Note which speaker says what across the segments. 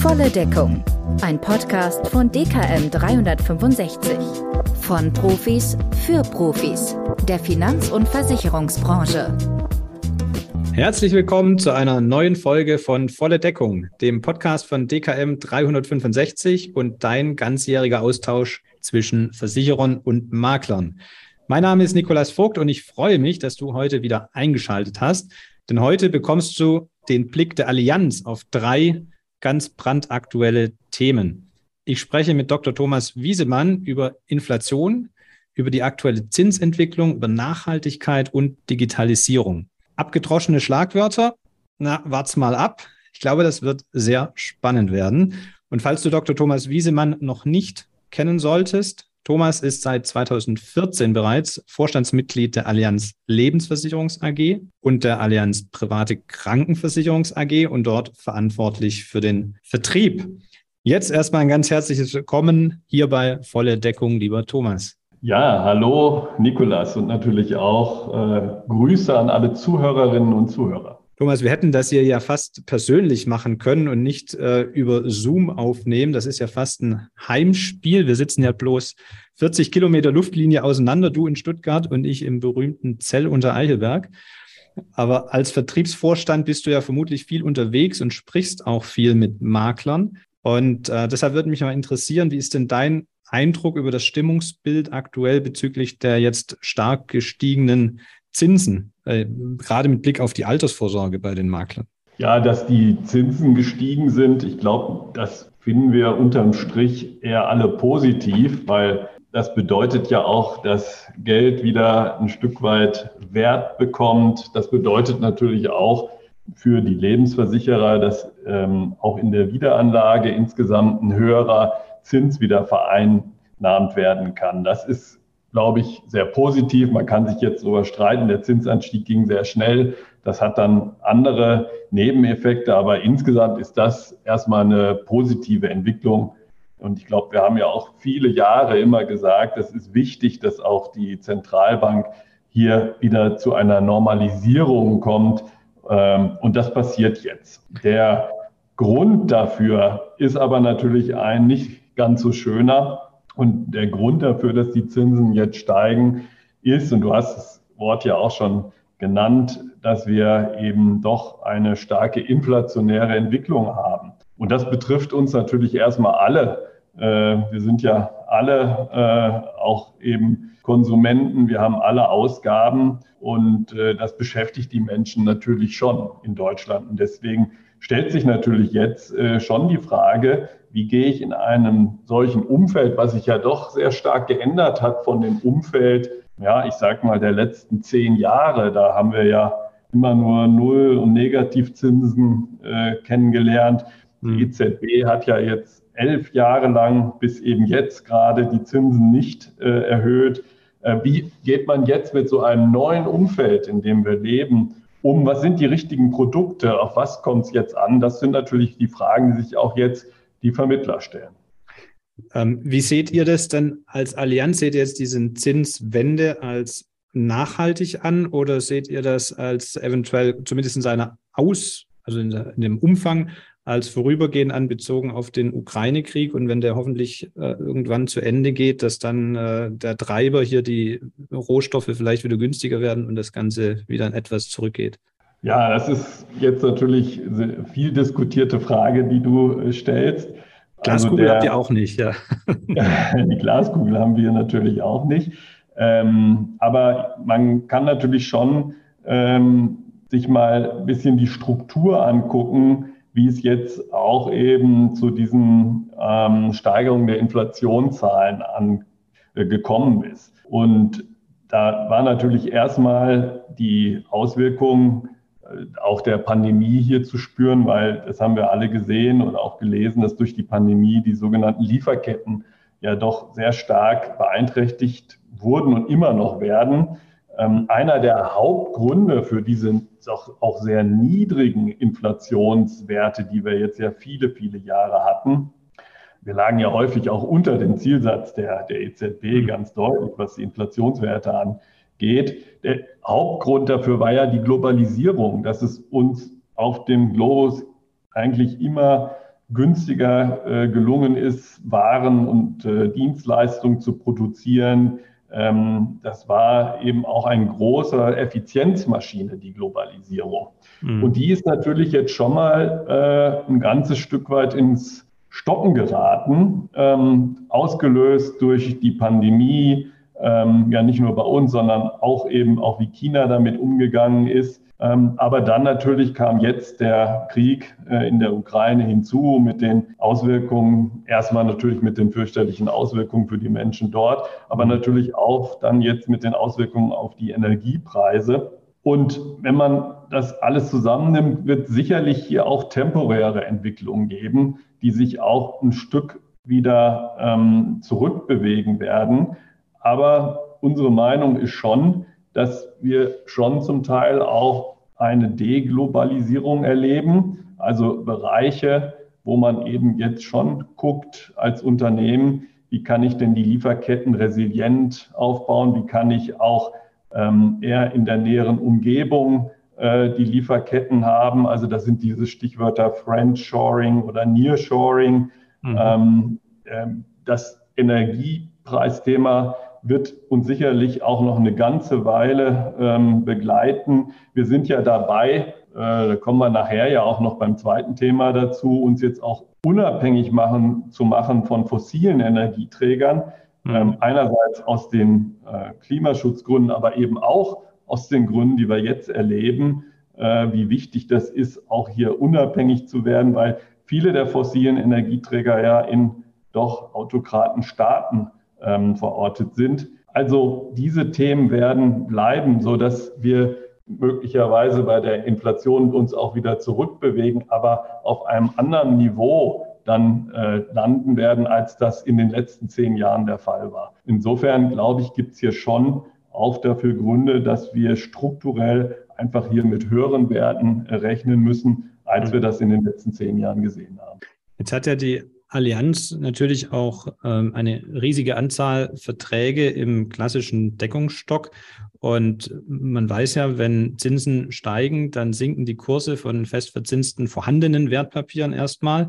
Speaker 1: Volle Deckung. Ein Podcast von DKM 365. Von Profis für Profis. Der Finanz- und Versicherungsbranche.
Speaker 2: Herzlich willkommen zu einer neuen Folge von Volle Deckung, dem Podcast von DKM 365 und dein ganzjähriger Austausch zwischen Versicherern und Maklern. Mein Name ist Nikolas Vogt und ich freue mich, dass du heute wieder eingeschaltet hast, denn heute bekommst du den Blick der Allianz auf drei ganz brandaktuelle Themen. Ich spreche mit Dr. Thomas Wiesemann über Inflation, über die aktuelle Zinsentwicklung, über Nachhaltigkeit und Digitalisierung abgedroschene Schlagwörter. Na, wart's mal ab. Ich glaube, das wird sehr spannend werden. Und falls du Dr. Thomas Wiesemann noch nicht kennen solltest, Thomas ist seit 2014 bereits Vorstandsmitglied der Allianz Lebensversicherungs AG und der Allianz Private Krankenversicherungs AG und dort verantwortlich für den Vertrieb. Jetzt erstmal ein ganz herzliches Willkommen hier bei Volle Deckung, lieber Thomas.
Speaker 3: Ja, hallo Nikolas und natürlich auch äh, Grüße an alle Zuhörerinnen und Zuhörer.
Speaker 2: Thomas, wir hätten das hier ja fast persönlich machen können und nicht äh, über Zoom aufnehmen. Das ist ja fast ein Heimspiel. Wir sitzen ja bloß 40 Kilometer Luftlinie auseinander, du in Stuttgart und ich im berühmten Zell unter Eichelberg. Aber als Vertriebsvorstand bist du ja vermutlich viel unterwegs und sprichst auch viel mit Maklern. Und äh, deshalb würde mich mal interessieren, wie ist denn dein Eindruck über das Stimmungsbild aktuell bezüglich der jetzt stark gestiegenen Zinsen, äh, gerade mit Blick auf die Altersvorsorge bei den Maklern?
Speaker 3: Ja, dass die Zinsen gestiegen sind, ich glaube, das finden wir unterm Strich eher alle positiv, weil das bedeutet ja auch, dass Geld wieder ein Stück weit Wert bekommt. Das bedeutet natürlich auch für die Lebensversicherer, dass ähm, auch in der Wiederanlage insgesamt ein höherer Zins wieder vereinnahmt werden kann. Das ist, glaube ich, sehr positiv. Man kann sich jetzt darüber streiten. Der Zinsanstieg ging sehr schnell. Das hat dann andere Nebeneffekte, aber insgesamt ist das erstmal eine positive Entwicklung. Und ich glaube, wir haben ja auch viele Jahre immer gesagt, es ist wichtig, dass auch die Zentralbank hier wieder zu einer Normalisierung kommt. Ähm, und das passiert jetzt. Der Grund dafür ist aber natürlich ein nicht ganz so schöner. Und der Grund dafür, dass die Zinsen jetzt steigen, ist, und du hast das Wort ja auch schon genannt, dass wir eben doch eine starke inflationäre Entwicklung haben. Und das betrifft uns natürlich erstmal alle. Äh, wir sind ja alle äh, auch eben Konsumenten, wir haben alle Ausgaben und äh, das beschäftigt die Menschen natürlich schon in Deutschland. Und deswegen stellt sich natürlich jetzt schon die Frage, wie gehe ich in einem solchen Umfeld, was sich ja doch sehr stark geändert hat von dem Umfeld, ja, ich sag mal, der letzten zehn Jahre, da haben wir ja immer nur Null- und Negativzinsen äh, kennengelernt. Die mhm. EZB hat ja jetzt elf Jahre lang bis eben jetzt gerade die Zinsen nicht äh, erhöht. Äh, wie geht man jetzt mit so einem neuen Umfeld, in dem wir leben, um? Was sind die richtigen Produkte? Auf was kommt es jetzt an? Das sind natürlich die Fragen, die sich auch jetzt die Vermittler stellen.
Speaker 2: Ähm, wie seht ihr das denn als Allianz? Seht ihr jetzt diesen Zinswende als nachhaltig an oder seht ihr das als eventuell zumindest in seiner Aus, also in, in dem Umfang als vorübergehend anbezogen auf den Ukraine-Krieg und wenn der hoffentlich äh, irgendwann zu Ende geht, dass dann äh, der Treiber hier die Rohstoffe vielleicht wieder günstiger werden und das Ganze wieder etwas zurückgeht?
Speaker 3: Ja, das ist jetzt natürlich eine viel diskutierte Frage, die du äh, stellst.
Speaker 2: Glaskugel also der, habt ihr auch nicht, ja.
Speaker 3: die Glaskugel haben wir natürlich auch nicht. Ähm, aber man kann natürlich schon ähm, sich mal ein bisschen die Struktur angucken, wie es jetzt auch eben zu diesen ähm, Steigerungen der Inflationszahlen angekommen äh, ist. Und da war natürlich erstmal die Auswirkung auch der Pandemie hier zu spüren, weil das haben wir alle gesehen und auch gelesen, dass durch die Pandemie die sogenannten Lieferketten ja doch sehr stark beeinträchtigt wurden und immer noch werden. Ähm, einer der Hauptgründe für diese auch, sehr niedrigen Inflationswerte, die wir jetzt ja viele, viele Jahre hatten, wir lagen ja häufig auch unter dem Zielsatz der, der EZB ganz deutlich, was die Inflationswerte angeht geht. Der Hauptgrund dafür war ja die Globalisierung, dass es uns auf dem Globus eigentlich immer günstiger äh, gelungen ist, Waren und äh, Dienstleistungen zu produzieren. Ähm, das war eben auch ein großer Effizienzmaschine, die Globalisierung. Mhm. Und die ist natürlich jetzt schon mal äh, ein ganzes Stück weit ins Stocken geraten, ähm, ausgelöst durch die Pandemie, ähm, ja nicht nur bei uns, sondern auch eben auch wie China damit umgegangen ist. Ähm, aber dann natürlich kam jetzt der Krieg äh, in der Ukraine hinzu mit den Auswirkungen, erstmal natürlich mit den fürchterlichen Auswirkungen für die Menschen dort, aber natürlich auch dann jetzt mit den Auswirkungen auf die Energiepreise. Und wenn man das alles zusammennimmt, wird sicherlich hier auch temporäre Entwicklungen geben, die sich auch ein Stück wieder ähm, zurückbewegen werden. Aber unsere Meinung ist schon, dass wir schon zum Teil auch eine Deglobalisierung erleben, also Bereiche, wo man eben jetzt schon guckt als Unternehmen, wie kann ich denn die Lieferketten resilient aufbauen, wie kann ich auch ähm, eher in der näheren Umgebung äh, die Lieferketten haben. Also das sind diese Stichwörter Friendshoring oder Nearshoring. Mhm. Ähm, äh, das Energiepreisthema wird uns sicherlich auch noch eine ganze Weile ähm, begleiten. Wir sind ja dabei, äh, da kommen wir nachher ja auch noch beim zweiten Thema dazu, uns jetzt auch unabhängig machen, zu machen von fossilen Energieträgern. Mhm. Ähm, einerseits aus den äh, Klimaschutzgründen, aber eben auch aus den Gründen, die wir jetzt erleben, äh, wie wichtig das ist, auch hier unabhängig zu werden, weil viele der fossilen Energieträger ja in doch Autokratenstaaten ähm, verortet sind. Also diese Themen werden bleiben, so dass wir möglicherweise bei der Inflation uns auch wieder zurückbewegen, aber auf einem anderen Niveau dann äh, landen werden, als das in den letzten zehn Jahren der Fall war. Insofern glaube ich, gibt es hier schon auch dafür Gründe, dass wir strukturell einfach hier mit höheren Werten rechnen müssen, als wir das in den letzten zehn Jahren gesehen haben.
Speaker 2: Jetzt hat ja die Allianz natürlich auch ähm, eine riesige Anzahl Verträge im klassischen Deckungsstock. Und man weiß ja, wenn Zinsen steigen, dann sinken die Kurse von festverzinsten vorhandenen Wertpapieren erstmal.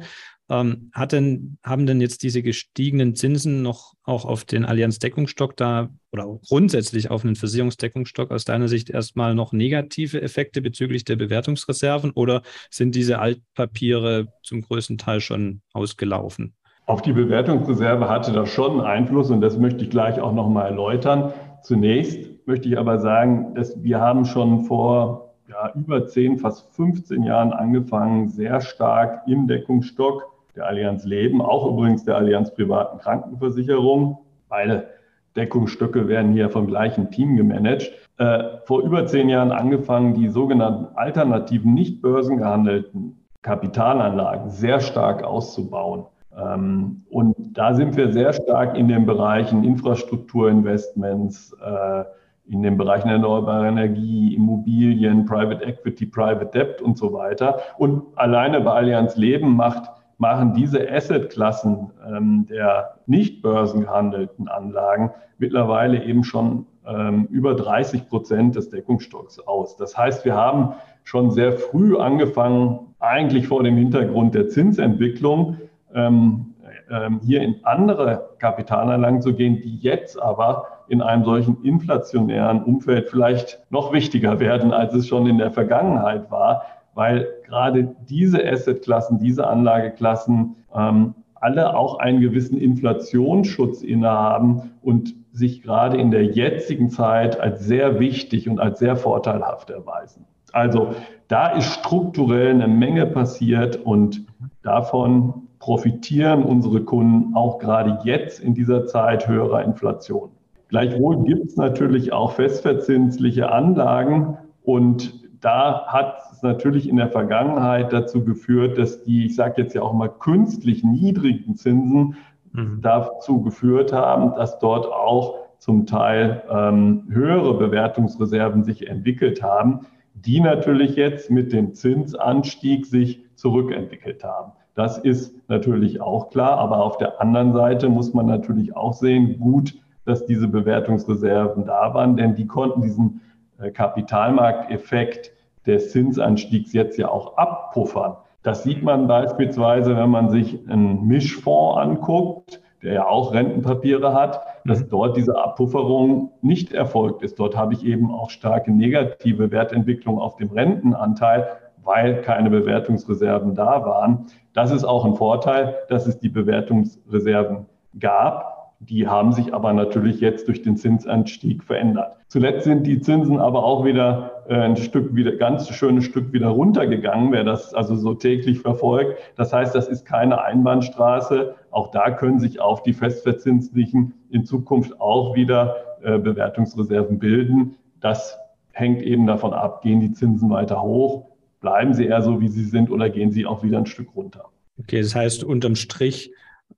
Speaker 2: Ähm, denn, haben denn jetzt diese gestiegenen Zinsen noch auch auf den Allianz-Deckungsstock da oder grundsätzlich auf einen Versicherungsdeckungsstock aus deiner Sicht erstmal noch negative Effekte bezüglich der Bewertungsreserven oder sind diese Altpapiere zum größten Teil schon ausgelaufen?
Speaker 3: Auf die Bewertungsreserve hatte das schon Einfluss und das möchte ich gleich auch nochmal erläutern. Zunächst möchte ich aber sagen, dass wir haben schon vor ja, über 10, fast 15 Jahren angefangen, sehr stark im Deckungsstock der Allianz Leben, auch übrigens der Allianz Privaten Krankenversicherung. Beide Deckungsstücke werden hier vom gleichen Team gemanagt. Äh, vor über zehn Jahren angefangen, die sogenannten alternativen, nicht börsengehandelten Kapitalanlagen sehr stark auszubauen. Ähm, und da sind wir sehr stark in den Bereichen Infrastrukturinvestments, äh, in den Bereichen erneuerbare Energie, Immobilien, Private Equity, Private Debt und so weiter. Und alleine bei Allianz Leben macht machen diese Assetklassen ähm, der nicht börsengehandelten Anlagen mittlerweile eben schon ähm, über 30 Prozent des Deckungsstocks aus. Das heißt, wir haben schon sehr früh angefangen, eigentlich vor dem Hintergrund der Zinsentwicklung, ähm, ähm, hier in andere Kapitalanlagen zu gehen, die jetzt aber in einem solchen inflationären Umfeld vielleicht noch wichtiger werden, als es schon in der Vergangenheit war, weil gerade diese Assetklassen, diese Anlageklassen ähm, alle auch einen gewissen Inflationsschutz innehaben und sich gerade in der jetzigen Zeit als sehr wichtig und als sehr vorteilhaft erweisen. Also da ist strukturell eine Menge passiert und davon profitieren unsere Kunden auch gerade jetzt in dieser Zeit höherer Inflation. Gleichwohl gibt es natürlich auch festverzinsliche Anlagen und da hat es natürlich in der Vergangenheit dazu geführt, dass die, ich sage jetzt ja auch mal, künstlich niedrigen Zinsen mhm. dazu geführt haben, dass dort auch zum Teil ähm, höhere Bewertungsreserven sich entwickelt haben, die natürlich jetzt mit dem Zinsanstieg sich zurückentwickelt haben. Das ist natürlich auch klar, aber auf der anderen Seite muss man natürlich auch sehen, gut, dass diese Bewertungsreserven da waren, denn die konnten diesen äh, Kapitalmarkteffekt des Zinsanstiegs jetzt ja auch abpuffern. Das sieht man beispielsweise, wenn man sich einen Mischfonds anguckt, der ja auch Rentenpapiere hat, dass mhm. dort diese Abpufferung nicht erfolgt ist. Dort habe ich eben auch starke negative Wertentwicklung auf dem Rentenanteil, weil keine Bewertungsreserven da waren. Das ist auch ein Vorteil, dass es die Bewertungsreserven gab. Die haben sich aber natürlich jetzt durch den Zinsanstieg verändert. Zuletzt sind die Zinsen aber auch wieder ein Stück wieder, ganz schönes Stück wieder runtergegangen, wer das also so täglich verfolgt. Das heißt, das ist keine Einbahnstraße. Auch da können sich auf die Festverzinslichen in Zukunft auch wieder äh, Bewertungsreserven bilden. Das hängt eben davon ab, gehen die Zinsen weiter hoch, bleiben sie eher so, wie sie sind oder gehen sie auch wieder ein Stück runter.
Speaker 2: Okay, das heißt unterm Strich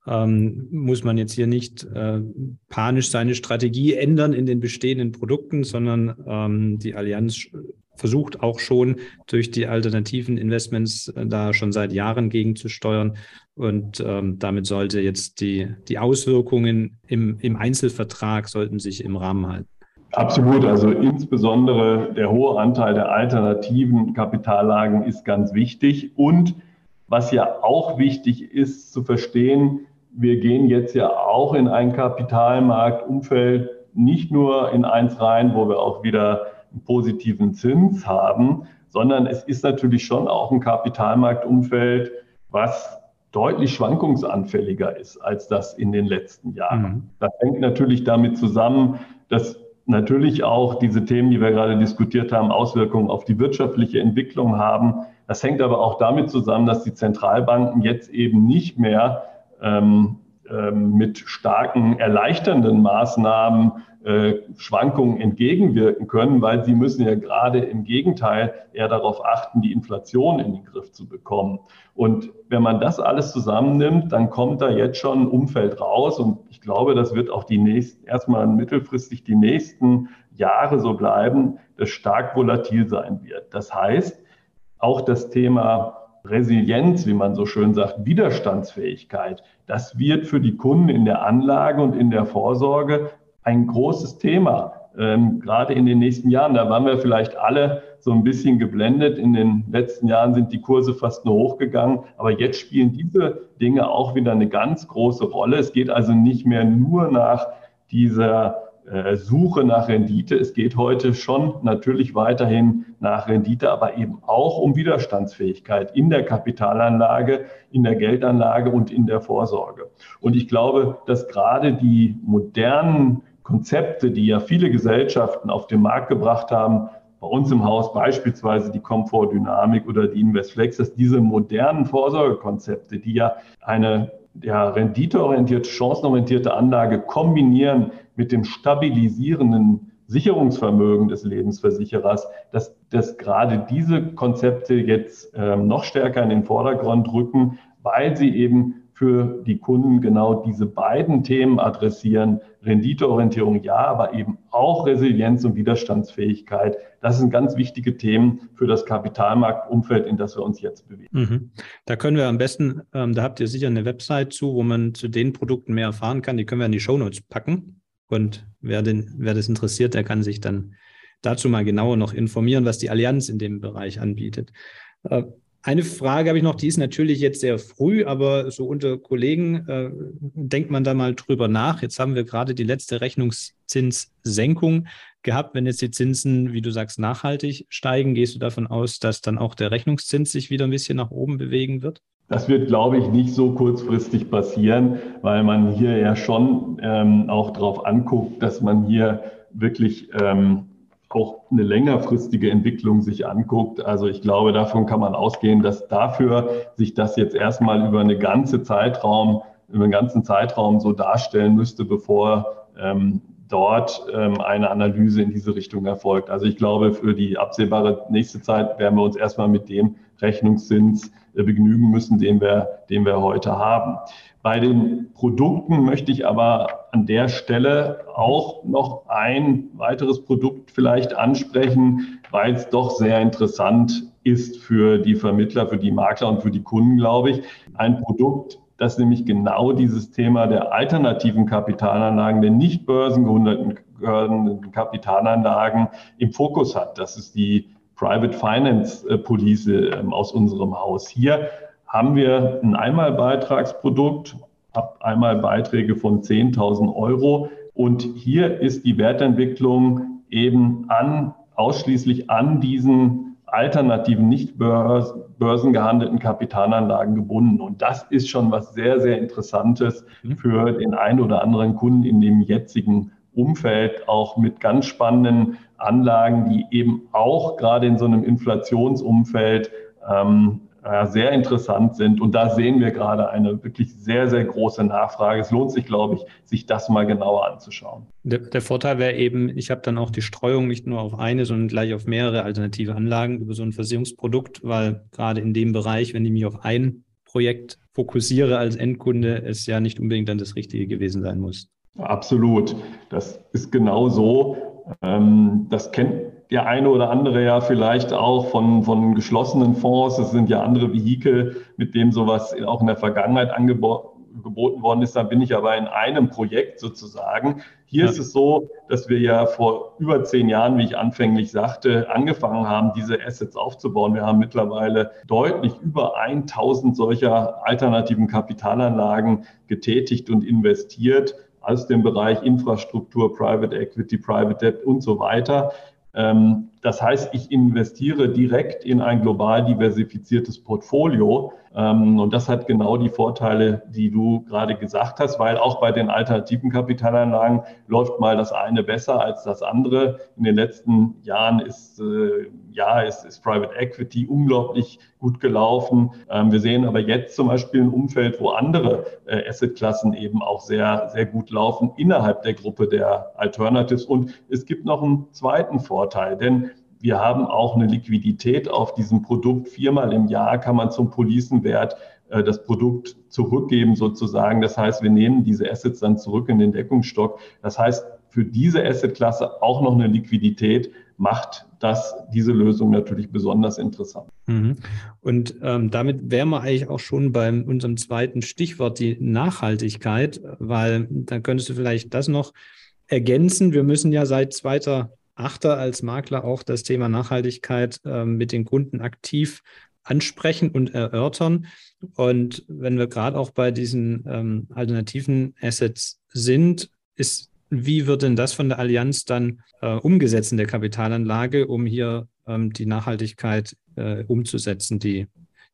Speaker 2: ähm, muss man jetzt hier nicht äh, panisch seine Strategie ändern in den bestehenden Produkten, sondern ähm, die Allianz versucht auch schon durch die alternativen Investments äh, da schon seit Jahren gegenzusteuern. Und ähm, damit sollte jetzt die, die Auswirkungen im, im Einzelvertrag sollten sich im Rahmen halten.
Speaker 3: Absolut. Also insbesondere der hohe Anteil der alternativen Kapitallagen ist ganz wichtig. Und was ja auch wichtig ist zu verstehen, wir gehen jetzt ja auch in ein Kapitalmarktumfeld, nicht nur in eins rein, wo wir auch wieder einen positiven Zins haben, sondern es ist natürlich schon auch ein Kapitalmarktumfeld, was deutlich schwankungsanfälliger ist als das in den letzten Jahren. Mhm. Das hängt natürlich damit zusammen, dass natürlich auch diese Themen, die wir gerade diskutiert haben, Auswirkungen auf die wirtschaftliche Entwicklung haben. Das hängt aber auch damit zusammen, dass die Zentralbanken jetzt eben nicht mehr ähm, ähm, mit starken erleichternden Maßnahmen äh, Schwankungen entgegenwirken können, weil sie müssen ja gerade im Gegenteil eher darauf achten, die Inflation in den Griff zu bekommen. Und wenn man das alles zusammennimmt, dann kommt da jetzt schon ein Umfeld raus. Und ich glaube, das wird auch die nächsten, erstmal mittelfristig die nächsten Jahre so bleiben, das stark volatil sein wird. Das heißt, auch das Thema Resilienz, wie man so schön sagt, Widerstandsfähigkeit, das wird für die Kunden in der Anlage und in der Vorsorge ein großes Thema, ähm, gerade in den nächsten Jahren. Da waren wir vielleicht alle so ein bisschen geblendet. In den letzten Jahren sind die Kurse fast nur hochgegangen, aber jetzt spielen diese Dinge auch wieder eine ganz große Rolle. Es geht also nicht mehr nur nach dieser Suche nach Rendite. Es geht heute schon natürlich weiterhin nach Rendite, aber eben auch um Widerstandsfähigkeit in der Kapitalanlage, in der Geldanlage und in der Vorsorge. Und ich glaube, dass gerade die modernen Konzepte, die ja viele Gesellschaften auf den Markt gebracht haben, bei uns im Haus beispielsweise die Komfortdynamik oder die Investflex, dass diese modernen Vorsorgekonzepte, die ja eine ja, renditeorientierte, chancenorientierte Anlage kombinieren mit dem stabilisierenden Sicherungsvermögen des Lebensversicherers, dass, dass gerade diese Konzepte jetzt ähm, noch stärker in den Vordergrund rücken, weil sie eben für die Kunden genau diese beiden Themen adressieren. Renditeorientierung ja, aber eben auch Resilienz und Widerstandsfähigkeit. Das sind ganz wichtige Themen für das Kapitalmarktumfeld, in das wir uns jetzt bewegen. Mhm.
Speaker 2: Da können wir am besten, ähm, da habt ihr sicher eine Website zu, wo man zu den Produkten mehr erfahren kann. Die können wir in die Shownotes packen. Und wer, den, wer das interessiert, der kann sich dann dazu mal genauer noch informieren, was die Allianz in dem Bereich anbietet. Eine Frage habe ich noch, die ist natürlich jetzt sehr früh, aber so unter Kollegen äh, denkt man da mal drüber nach. Jetzt haben wir gerade die letzte Rechnungszinssenkung gehabt. Wenn jetzt die Zinsen, wie du sagst, nachhaltig steigen, gehst du davon aus, dass dann auch der Rechnungszins sich wieder ein bisschen nach oben bewegen wird?
Speaker 3: Das wird, glaube ich, nicht so kurzfristig passieren, weil man hier ja schon ähm, auch darauf anguckt, dass man hier wirklich ähm, auch eine längerfristige Entwicklung sich anguckt. Also ich glaube, davon kann man ausgehen, dass dafür sich das jetzt erstmal über eine ganze Zeitraum, über einen ganzen Zeitraum so darstellen müsste, bevor ähm, dort ähm, eine Analyse in diese Richtung erfolgt. Also ich glaube, für die absehbare nächste Zeit werden wir uns erstmal mit dem Rechnungszins äh, begnügen müssen, den wir, den wir heute haben. Bei den Produkten möchte ich aber an der Stelle auch noch ein weiteres Produkt vielleicht ansprechen, weil es doch sehr interessant ist für die Vermittler, für die Makler und für die Kunden, glaube ich. Ein Produkt, das nämlich genau dieses Thema der alternativen Kapitalanlagen, der nicht börsengehunderten Kapitalanlagen im Fokus hat. Das ist die Private Finance äh, Police ähm, aus unserem Haus. Hier haben wir ein Einmalbeitragsprodukt, ab einmal Beiträge von 10.000 Euro. Und hier ist die Wertentwicklung eben an, ausschließlich an diesen alternativen, nicht börsengehandelten Kapitalanlagen gebunden. Und das ist schon was sehr, sehr Interessantes mhm. für den einen oder anderen Kunden in dem jetzigen Umfeld, auch mit ganz spannenden Anlagen, die eben auch gerade in so einem Inflationsumfeld ähm, sehr interessant sind. Und da sehen wir gerade eine wirklich sehr, sehr große Nachfrage. Es lohnt sich, glaube ich, sich das mal genauer anzuschauen.
Speaker 2: Der, der Vorteil wäre eben, ich habe dann auch die Streuung nicht nur auf eine, sondern gleich auf mehrere alternative Anlagen über so ein Versicherungsprodukt, weil gerade in dem Bereich, wenn ich mich auf ein Projekt fokussiere als Endkunde, es ja nicht unbedingt dann das Richtige gewesen sein muss.
Speaker 3: Absolut. Das ist genau so. Ähm, das kennt der eine oder andere ja vielleicht auch von, von geschlossenen Fonds. Es sind ja andere Vehikel, mit dem sowas auch in der Vergangenheit angeboten geboten worden ist, da bin ich aber in einem Projekt sozusagen. Hier ja. ist es so, dass wir ja vor über zehn Jahren, wie ich anfänglich sagte, angefangen haben, diese Assets aufzubauen. Wir haben mittlerweile deutlich über 1000 solcher alternativen Kapitalanlagen getätigt und investiert aus dem Bereich Infrastruktur, Private Equity, Private Debt und so weiter. Ähm, das heißt, ich investiere direkt in ein global diversifiziertes Portfolio. Ähm, und das hat genau die Vorteile, die du gerade gesagt hast, weil auch bei den alternativen Kapitalanlagen läuft mal das eine besser als das andere. In den letzten Jahren ist, äh, ja, ist, ist Private Equity unglaublich gut gelaufen. Ähm, wir sehen aber jetzt zum Beispiel ein Umfeld, wo andere äh, Assetklassen eben auch sehr, sehr gut laufen innerhalb der Gruppe der Alternatives. Und es gibt noch einen zweiten Vorteil, denn wir haben auch eine Liquidität auf diesem Produkt. Viermal im Jahr kann man zum Policenwert äh, das Produkt zurückgeben sozusagen. Das heißt, wir nehmen diese Assets dann zurück in den Deckungsstock. Das heißt, für diese Assetklasse auch noch eine Liquidität macht das diese Lösung natürlich besonders interessant.
Speaker 2: Mhm. Und ähm, damit wären wir eigentlich auch schon bei unserem zweiten Stichwort, die Nachhaltigkeit, weil da könntest du vielleicht das noch ergänzen. Wir müssen ja seit zweiter Achter als Makler auch das Thema Nachhaltigkeit äh, mit den Kunden aktiv ansprechen und erörtern. Und wenn wir gerade auch bei diesen ähm, alternativen Assets sind, ist, wie wird denn das von der Allianz dann äh, umgesetzt in der Kapitalanlage, um hier ähm, die Nachhaltigkeit äh, umzusetzen, die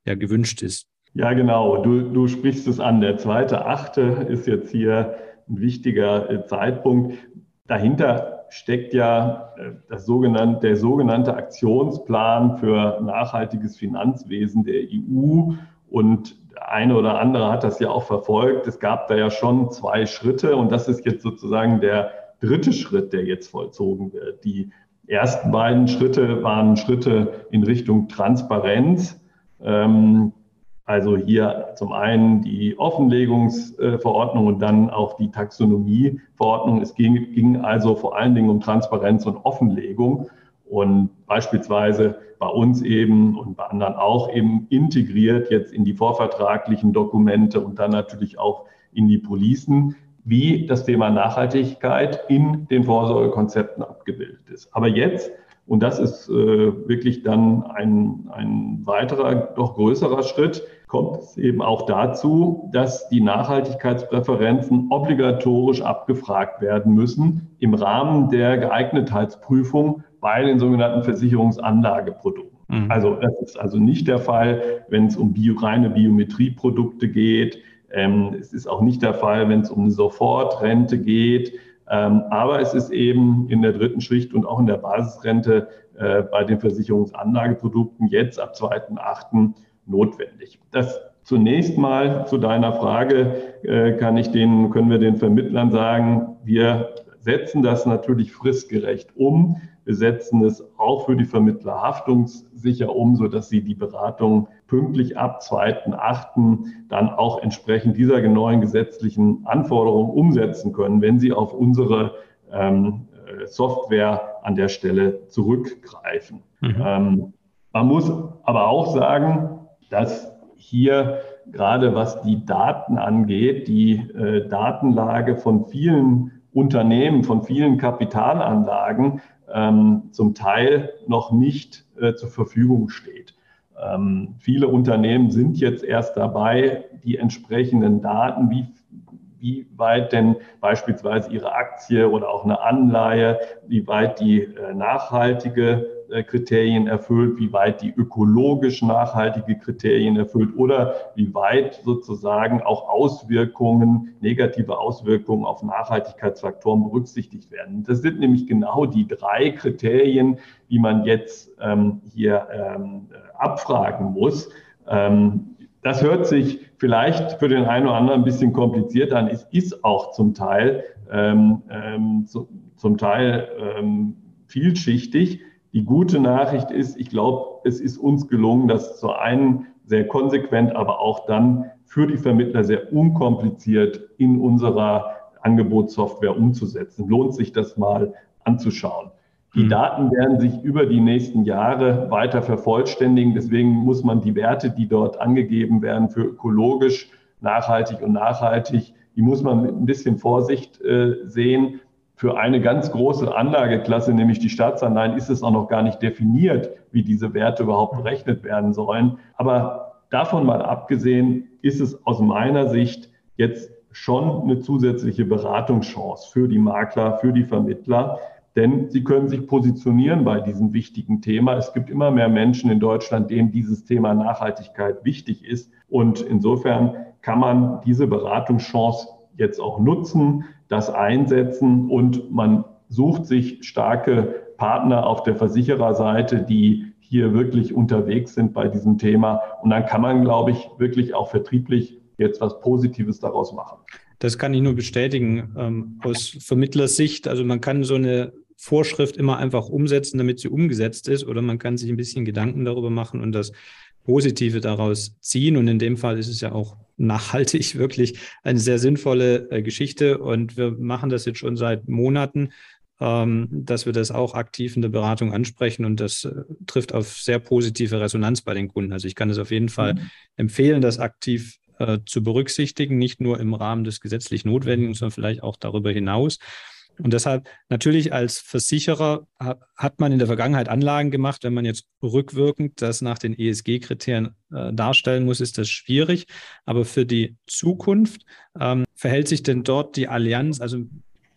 Speaker 2: ja gewünscht ist?
Speaker 3: Ja, genau. Du, du sprichst es an. Der zweite Achte ist jetzt hier ein wichtiger äh, Zeitpunkt. Dahinter steckt ja äh, das sogenannte, der sogenannte Aktionsplan für nachhaltiges Finanzwesen der EU. Und eine oder andere hat das ja auch verfolgt. Es gab da ja schon zwei Schritte und das ist jetzt sozusagen der dritte Schritt, der jetzt vollzogen wird. Die ersten beiden Schritte waren Schritte in Richtung Transparenz. Ähm, also hier zum einen die Offenlegungsverordnung und dann auch die Taxonomieverordnung. Es ging, ging also vor allen Dingen um Transparenz und Offenlegung und beispielsweise bei uns eben und bei anderen auch eben integriert jetzt in die vorvertraglichen Dokumente und dann natürlich auch in die Policen, wie das Thema Nachhaltigkeit in den Vorsorgekonzepten abgebildet ist. Aber jetzt und das ist äh, wirklich dann ein, ein weiterer, doch größerer Schritt, kommt es eben auch dazu, dass die Nachhaltigkeitspräferenzen obligatorisch abgefragt werden müssen im Rahmen der Geeignetheitsprüfung bei den sogenannten Versicherungsanlageprodukten. Mhm. Also das ist also nicht der Fall, wenn es um bio, reine Biometrieprodukte geht. Ähm, es ist auch nicht der Fall, wenn es um eine Sofortrente geht. Ähm, aber es ist eben in der dritten Schicht und auch in der Basisrente äh, bei den Versicherungsanlageprodukten jetzt ab 2.8. notwendig. Das zunächst mal zu deiner Frage äh, kann ich den, können wir den Vermittlern sagen, wir setzen das natürlich fristgerecht um. Wir setzen es auch für die Vermittler haftungssicher um, sodass sie die Beratung pünktlich ab 2.8. dann auch entsprechend dieser neuen gesetzlichen Anforderungen umsetzen können, wenn sie auf unsere ähm, Software an der Stelle zurückgreifen. Mhm. Ähm, man muss aber auch sagen, dass hier gerade was die Daten angeht, die äh, Datenlage von vielen Unternehmen, von vielen Kapitalanlagen ähm, zum Teil noch nicht äh, zur Verfügung steht. Ähm, viele Unternehmen sind jetzt erst dabei, die entsprechenden Daten, wie wie weit denn beispielsweise ihre Aktie oder auch eine Anleihe, wie weit die äh, nachhaltige Kriterien erfüllt, wie weit die ökologisch nachhaltige Kriterien erfüllt oder wie weit sozusagen auch Auswirkungen, negative Auswirkungen auf Nachhaltigkeitsfaktoren berücksichtigt werden. Das sind nämlich genau die drei Kriterien, die man jetzt ähm, hier ähm, abfragen muss. Ähm, das hört sich vielleicht für den einen oder anderen ein bisschen kompliziert an. Es ist auch zum Teil, ähm, ähm, so, zum Teil ähm, vielschichtig. Die gute Nachricht ist, ich glaube, es ist uns gelungen, das zu einen sehr konsequent, aber auch dann für die Vermittler sehr unkompliziert in unserer Angebotssoftware umzusetzen. Lohnt sich das mal anzuschauen. Die mhm. Daten werden sich über die nächsten Jahre weiter vervollständigen. Deswegen muss man die Werte, die dort angegeben werden für ökologisch, nachhaltig und nachhaltig, die muss man mit ein bisschen Vorsicht äh, sehen. Für eine ganz große Anlageklasse, nämlich die Staatsanleihen, ist es auch noch gar nicht definiert, wie diese Werte überhaupt berechnet werden sollen. Aber davon mal abgesehen, ist es aus meiner Sicht jetzt schon eine zusätzliche Beratungschance für die Makler, für die Vermittler, denn sie können sich positionieren bei diesem wichtigen Thema. Es gibt immer mehr Menschen in Deutschland, denen dieses Thema Nachhaltigkeit wichtig ist. Und insofern kann man diese Beratungschance jetzt auch nutzen, das einsetzen und man sucht sich starke Partner auf der Versichererseite, die hier wirklich unterwegs sind bei diesem Thema. Und dann kann man, glaube ich, wirklich auch vertrieblich jetzt was Positives daraus machen.
Speaker 2: Das kann ich nur bestätigen ähm, aus Vermittlersicht. Also man kann so eine Vorschrift immer einfach umsetzen, damit sie umgesetzt ist, oder man kann sich ein bisschen Gedanken darüber machen und das Positive daraus ziehen. Und in dem Fall ist es ja auch nachhaltig wirklich eine sehr sinnvolle äh, Geschichte. Und wir machen das jetzt schon seit Monaten, ähm, dass wir das auch aktiv in der Beratung ansprechen. Und das äh, trifft auf sehr positive Resonanz bei den Kunden. Also ich kann es auf jeden Fall mhm. empfehlen, das aktiv äh, zu berücksichtigen, nicht nur im Rahmen des gesetzlich Notwendigen, sondern vielleicht auch darüber hinaus. Und deshalb natürlich als Versicherer hat man in der Vergangenheit Anlagen gemacht. Wenn man jetzt rückwirkend das nach den ESG-Kriterien äh, darstellen muss, ist das schwierig. Aber für die Zukunft ähm, verhält sich denn dort die Allianz, also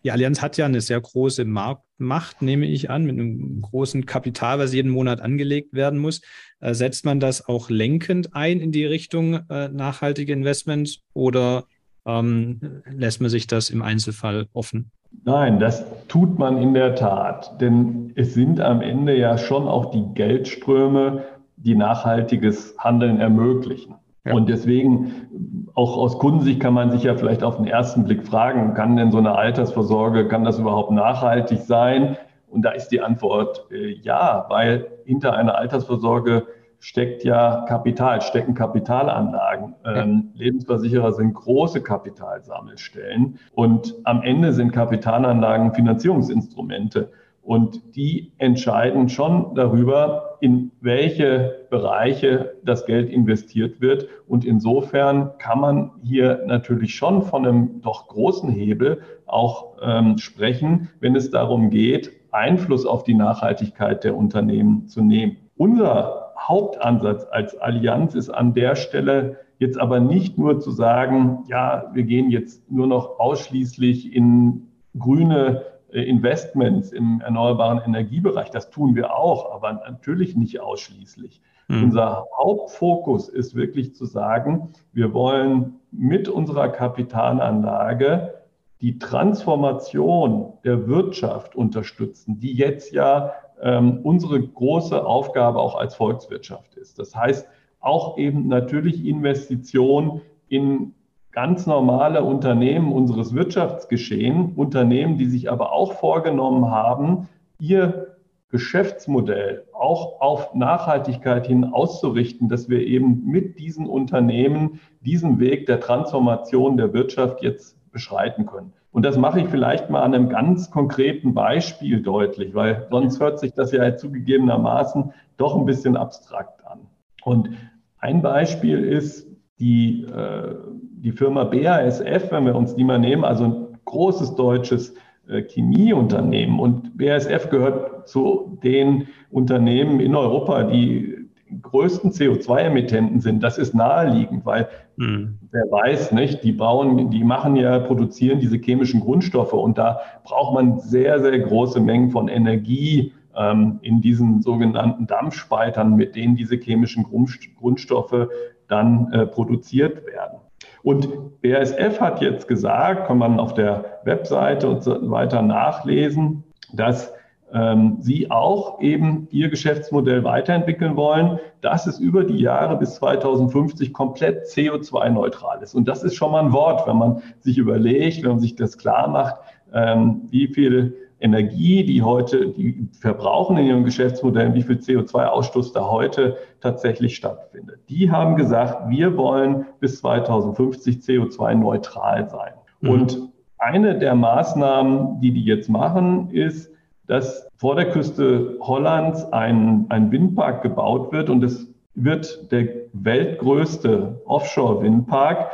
Speaker 2: die Allianz hat ja eine sehr große Marktmacht, nehme ich an, mit einem großen Kapital, was jeden Monat angelegt werden muss. Äh, setzt man das auch lenkend ein in die Richtung äh, nachhaltige Investments oder ähm, lässt man sich das im Einzelfall offen?
Speaker 3: Nein, das tut man in der Tat, denn es sind am Ende ja schon auch die Geldströme, die nachhaltiges Handeln ermöglichen. Ja. Und deswegen, auch aus Kundensicht kann man sich ja vielleicht auf den ersten Blick fragen, kann denn so eine Altersvorsorge, kann das überhaupt nachhaltig sein? Und da ist die Antwort äh, ja, weil hinter einer Altersvorsorge steckt ja Kapital, stecken Kapitalanlagen. Ähm, Lebensversicherer sind große Kapitalsammelstellen und am Ende sind Kapitalanlagen Finanzierungsinstrumente. Und die entscheiden schon darüber, in welche Bereiche das Geld investiert wird. Und insofern kann man hier natürlich schon von einem doch großen Hebel auch ähm, sprechen, wenn es darum geht, Einfluss auf die Nachhaltigkeit der Unternehmen zu nehmen. Unser Hauptansatz als Allianz ist an der Stelle jetzt aber nicht nur zu sagen, ja, wir gehen jetzt nur noch ausschließlich in grüne äh, Investments im erneuerbaren Energiebereich. Das tun wir auch, aber natürlich nicht ausschließlich. Mhm. Unser Hauptfokus ist wirklich zu sagen, wir wollen mit unserer Kapitalanlage die Transformation der Wirtschaft unterstützen, die jetzt ja ähm, unsere große Aufgabe auch als Volkswirtschaft ist. Das heißt, auch eben natürlich Investitionen in ganz normale Unternehmen unseres Wirtschaftsgeschehen, Unternehmen, die sich aber auch vorgenommen haben, ihr Geschäftsmodell auch auf Nachhaltigkeit hin auszurichten, dass wir eben mit diesen Unternehmen diesen Weg der Transformation der Wirtschaft jetzt beschreiten können. Und das mache ich vielleicht mal an einem ganz konkreten Beispiel deutlich, weil sonst hört sich das ja zugegebenermaßen doch ein bisschen abstrakt an. Und ein Beispiel ist die, äh, die Firma BASF, wenn wir uns die mal nehmen, also ein großes deutsches äh, Chemieunternehmen. Und BASF gehört zu den Unternehmen in Europa, die größten CO2-Emittenten sind. Das ist naheliegend, weil mhm. wer weiß, nicht, die bauen, die machen ja, produzieren diese chemischen Grundstoffe und da braucht man sehr, sehr große Mengen von Energie ähm, in diesen sogenannten Dampfspaltern, mit denen diese chemischen Grundstoffe dann äh, produziert werden. Und BASF hat jetzt gesagt, kann man auf der Webseite und so weiter nachlesen, dass ähm, sie auch eben ihr Geschäftsmodell weiterentwickeln wollen, dass es über die Jahre bis 2050 komplett CO2-neutral ist. Und das ist schon mal ein Wort, wenn man sich überlegt, wenn man sich das klar macht, ähm, wie viel Energie, die heute, die verbrauchen in ihren Geschäftsmodellen, wie viel CO2-Ausstoß da heute tatsächlich stattfindet. Die haben gesagt, wir wollen bis 2050 CO2-neutral sein. Mhm. Und eine der Maßnahmen, die die jetzt machen, ist, dass vor der Küste Hollands ein, ein Windpark gebaut wird und es wird der weltgrößte Offshore-Windpark.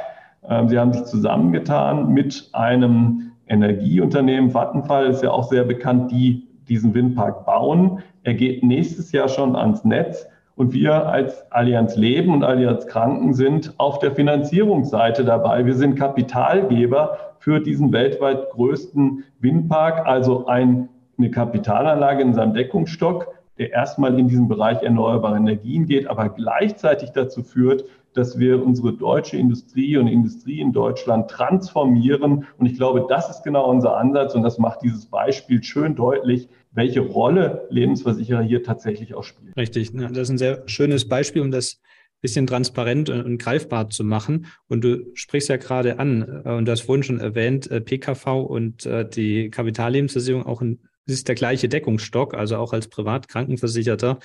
Speaker 3: Ähm, sie haben sich zusammengetan mit einem Energieunternehmen, Vattenfall ist ja auch sehr bekannt, die diesen Windpark bauen. Er geht nächstes Jahr schon ans Netz. Und wir als Allianz Leben und Allianz Kranken sind auf der Finanzierungsseite dabei. Wir sind Kapitalgeber für diesen weltweit größten Windpark, also ein, eine Kapitalanlage in seinem Deckungsstock, der erstmal in diesen Bereich erneuerbare Energien geht, aber gleichzeitig dazu führt, dass wir unsere deutsche Industrie und Industrie in Deutschland transformieren. Und ich glaube, das ist genau unser Ansatz und das macht dieses Beispiel schön deutlich, welche Rolle Lebensversicherer hier tatsächlich auch spielen.
Speaker 2: Richtig, das ist ein sehr schönes Beispiel, um das bisschen transparent und greifbar zu machen. Und du sprichst ja gerade an, äh, und du hast vorhin schon erwähnt, äh, PKV und äh, die Kapitallebensversicherung auch ein, ist der gleiche Deckungsstock, also auch als Privatkrankenversicherter